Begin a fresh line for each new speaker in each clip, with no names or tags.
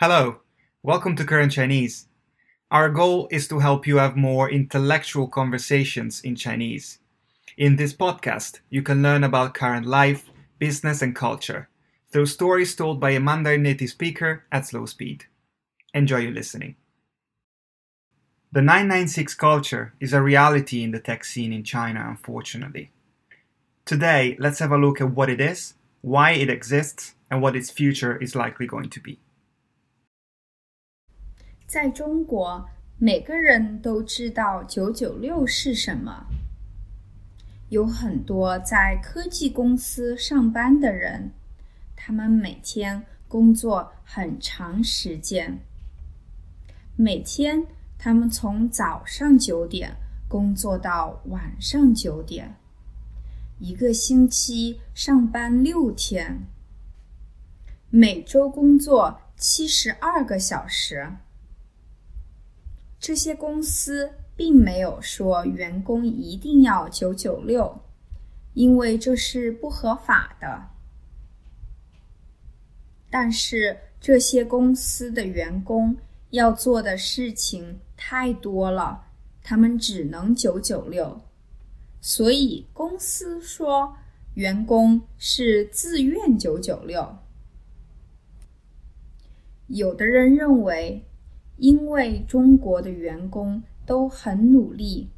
Hello, welcome to Current Chinese. Our goal is to help you have more intellectual conversations in Chinese. In this podcast, you can learn about current life, business, and culture through stories told by a Mandarin native speaker at slow speed. Enjoy your listening. The 996 culture is a reality in the tech scene in China, unfortunately. Today, let's have a look at what it is, why it exists, and what its future is likely going to be.
在中国，每个人都知道九九六是什么。有很多在科技公司上班的人，他们每天工作很长时间。每天，他们从早上九点工作到晚上九点，一个星期上班六天，每周工作七十二个小时。这些公司并没有说员工一定要九九六，因为这是不合法的。但是这些公司的员工要做的事情太多了，他们只能九九六，所以公司说员工是自愿九九六。有的人认为。因为中国的员工都很努力，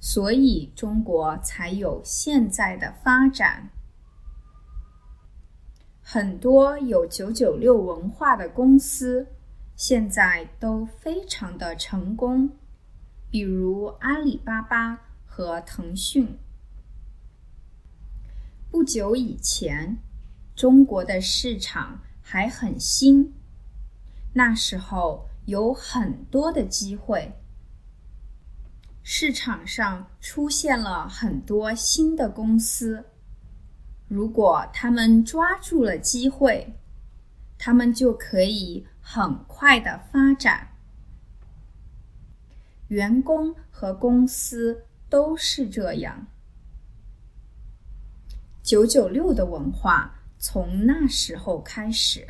所以中国才有现在的发展。很多有九九六文化的公司现在都非常的成功，比如阿里巴巴和腾讯。不久以前，中国的市场还很新，那时候。有很多的机会，市场上出现了很多新的公司。如果他们抓住了机会，他们就可以很快的发展。员工和公司都是这样。九九六的文化从那时候开始。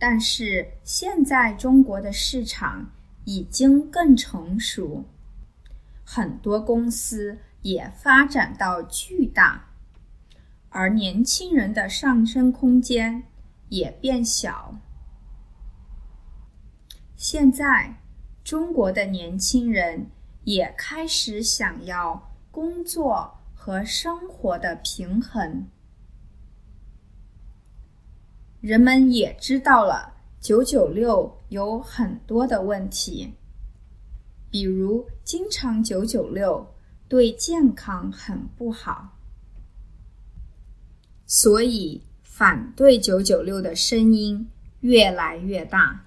但是现在中国的市场已经更成熟，很多公司也发展到巨大，而年轻人的上升空间也变小。现在中国的年轻人也开始想要工作和生活的平衡。人们也知道了九九六有很多的问题，比如经常九九六对健康很不好，所以反对九九六的声音越来越大。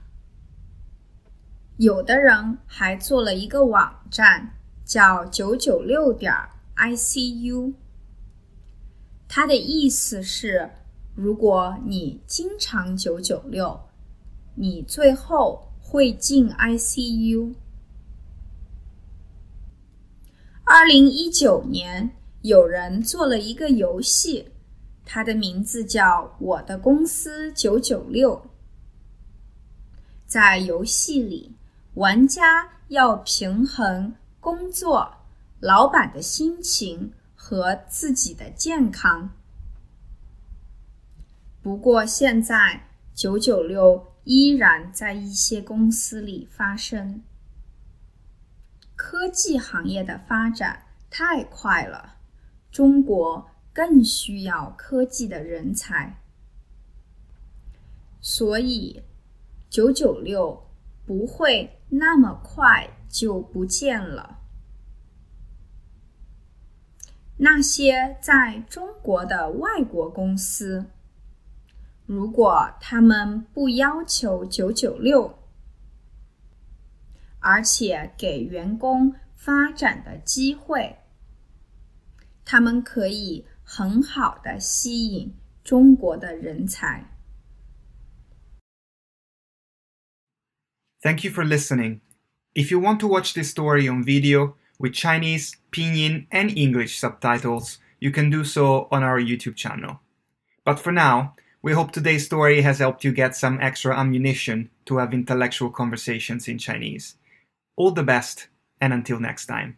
有的人还做了一个网站，叫九九六点 ICU，它的意思是。如果你经常九九六，你最后会进 ICU。二零一九年，有人做了一个游戏，它的名字叫《我的公司九九六》。在游戏里，玩家要平衡工作、老板的心情和自己的健康。不过，现在九九六依然在一些公司里发生。科技行业的发展太快了，中国更需要科技的人才，所以九九六不会那么快就不见了。那些在中国的外国公司。如果他们不要求九九六，而且给员工发展的机会，他们可以很好的吸引中国的人才。
Thank you for listening. If you want to watch this story on video with Chinese, Pinyin, and English subtitles, you can do so on our YouTube channel. But for now, we hope today's story has helped you get some extra ammunition to have intellectual conversations in Chinese. All the best, and until next time.